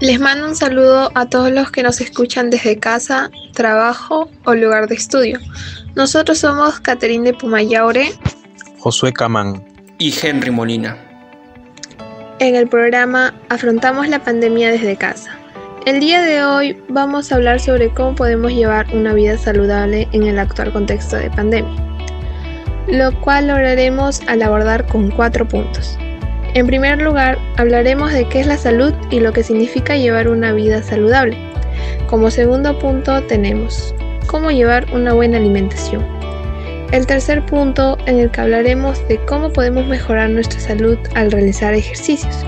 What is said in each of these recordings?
Les mando un saludo a todos los que nos escuchan desde casa, trabajo o lugar de estudio. Nosotros somos Caterine de Pumayaure, Josué Camán y Henry Molina. En el programa Afrontamos la pandemia desde casa. El día de hoy vamos a hablar sobre cómo podemos llevar una vida saludable en el actual contexto de pandemia, lo cual lograremos al abordar con cuatro puntos. En primer lugar, hablaremos de qué es la salud y lo que significa llevar una vida saludable. Como segundo punto tenemos cómo llevar una buena alimentación. El tercer punto en el que hablaremos de cómo podemos mejorar nuestra salud al realizar ejercicios.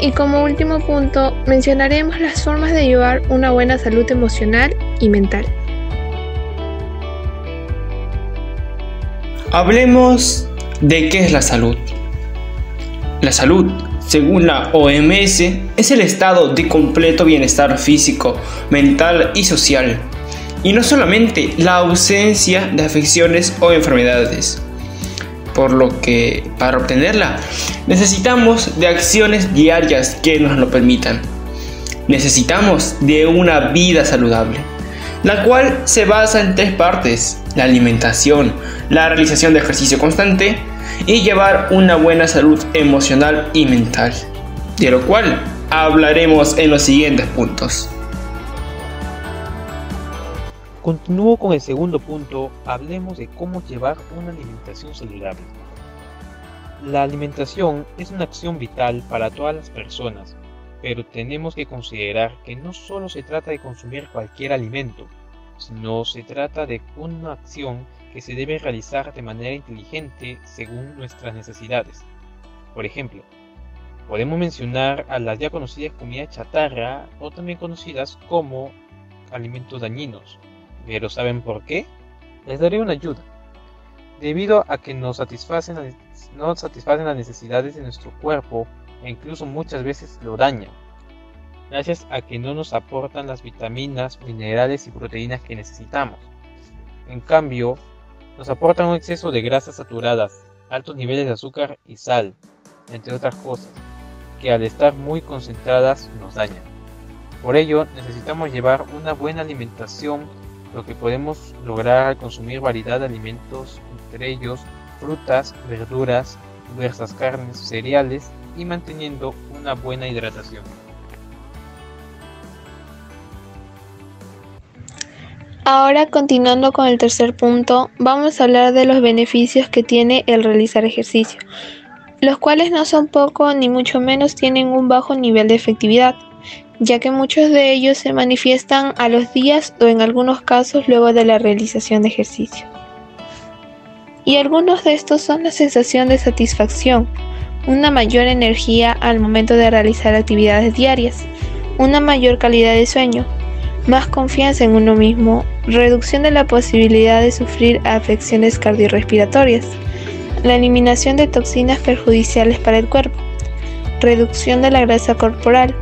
Y como último punto, mencionaremos las formas de llevar una buena salud emocional y mental. Hablemos de qué es la salud. La salud, según la OMS, es el estado de completo bienestar físico, mental y social, y no solamente la ausencia de afecciones o enfermedades por lo que para obtenerla necesitamos de acciones diarias que nos lo permitan. Necesitamos de una vida saludable, la cual se basa en tres partes, la alimentación, la realización de ejercicio constante y llevar una buena salud emocional y mental, de lo cual hablaremos en los siguientes puntos. Continúo con el segundo punto, hablemos de cómo llevar una alimentación saludable. La alimentación es una acción vital para todas las personas, pero tenemos que considerar que no solo se trata de consumir cualquier alimento, sino se trata de una acción que se debe realizar de manera inteligente según nuestras necesidades. Por ejemplo, podemos mencionar a las ya conocidas comidas chatarra o también conocidas como alimentos dañinos, pero ¿saben por qué? Les daré una ayuda. Debido a que no satisfacen, no satisfacen las necesidades de nuestro cuerpo e incluso muchas veces lo dañan. Gracias a que no nos aportan las vitaminas, minerales y proteínas que necesitamos. En cambio, nos aportan un exceso de grasas saturadas, altos niveles de azúcar y sal, entre otras cosas, que al estar muy concentradas nos dañan. Por ello, necesitamos llevar una buena alimentación lo que podemos lograr al consumir variedad de alimentos, entre ellos frutas, verduras, diversas carnes, cereales y manteniendo una buena hidratación. Ahora continuando con el tercer punto, vamos a hablar de los beneficios que tiene el realizar ejercicio, los cuales no son poco ni mucho menos tienen un bajo nivel de efectividad ya que muchos de ellos se manifiestan a los días o en algunos casos luego de la realización de ejercicio. Y algunos de estos son la sensación de satisfacción, una mayor energía al momento de realizar actividades diarias, una mayor calidad de sueño, más confianza en uno mismo, reducción de la posibilidad de sufrir afecciones cardiorrespiratorias, la eliminación de toxinas perjudiciales para el cuerpo, reducción de la grasa corporal,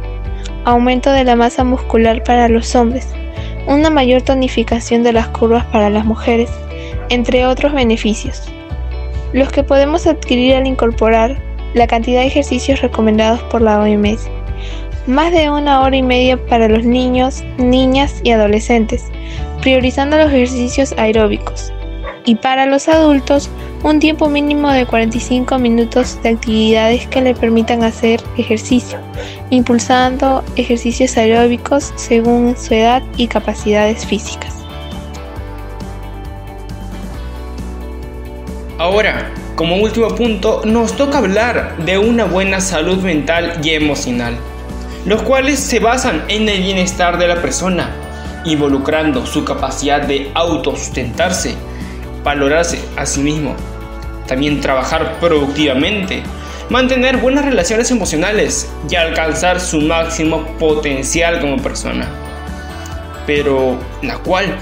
aumento de la masa muscular para los hombres, una mayor tonificación de las curvas para las mujeres, entre otros beneficios. Los que podemos adquirir al incorporar la cantidad de ejercicios recomendados por la OMS. Más de una hora y media para los niños, niñas y adolescentes, priorizando los ejercicios aeróbicos. Y para los adultos, un tiempo mínimo de 45 minutos de actividades que le permitan hacer ejercicio, impulsando ejercicios aeróbicos según su edad y capacidades físicas. Ahora, como último punto, nos toca hablar de una buena salud mental y emocional, los cuales se basan en el bienestar de la persona, involucrando su capacidad de autosustentarse, valorarse a sí mismo, también trabajar productivamente, mantener buenas relaciones emocionales y alcanzar su máximo potencial como persona. Pero la cual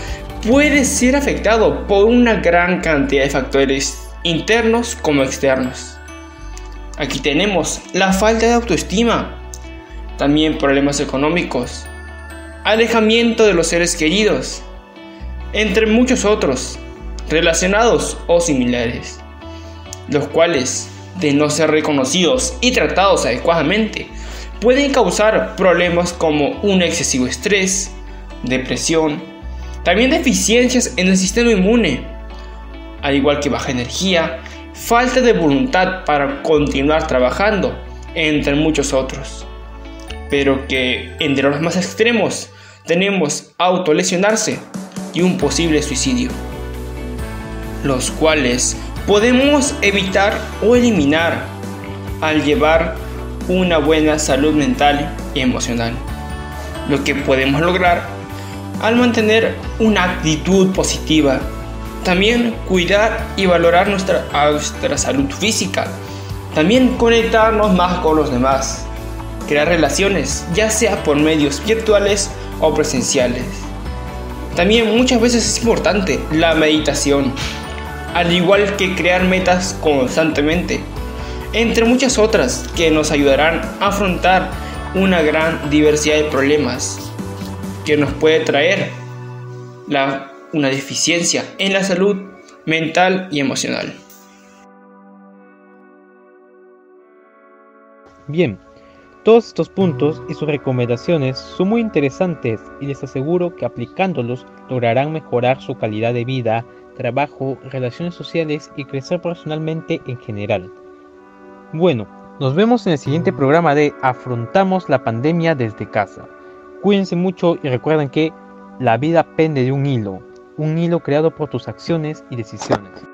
puede ser afectado por una gran cantidad de factores internos como externos. Aquí tenemos la falta de autoestima, también problemas económicos, alejamiento de los seres queridos, entre muchos otros, relacionados o similares los cuales, de no ser reconocidos y tratados adecuadamente, pueden causar problemas como un excesivo estrés, depresión, también deficiencias en el sistema inmune, al igual que baja energía, falta de voluntad para continuar trabajando, entre muchos otros. Pero que entre los más extremos tenemos autolesionarse y un posible suicidio, los cuales podemos evitar o eliminar al llevar una buena salud mental y emocional. Lo que podemos lograr al mantener una actitud positiva. También cuidar y valorar nuestra, nuestra salud física. También conectarnos más con los demás. Crear relaciones, ya sea por medios virtuales o presenciales. También muchas veces es importante la meditación, al igual que crear metas constantemente, entre muchas otras que nos ayudarán a afrontar una gran diversidad de problemas que nos puede traer la, una deficiencia en la salud mental y emocional. Bien, todos estos puntos y sus recomendaciones son muy interesantes y les aseguro que aplicándolos lograrán mejorar su calidad de vida, trabajo, relaciones sociales y crecer personalmente en general. Bueno, nos vemos en el siguiente programa de Afrontamos la pandemia desde casa. Cuídense mucho y recuerden que la vida pende de un hilo, un hilo creado por tus acciones y decisiones.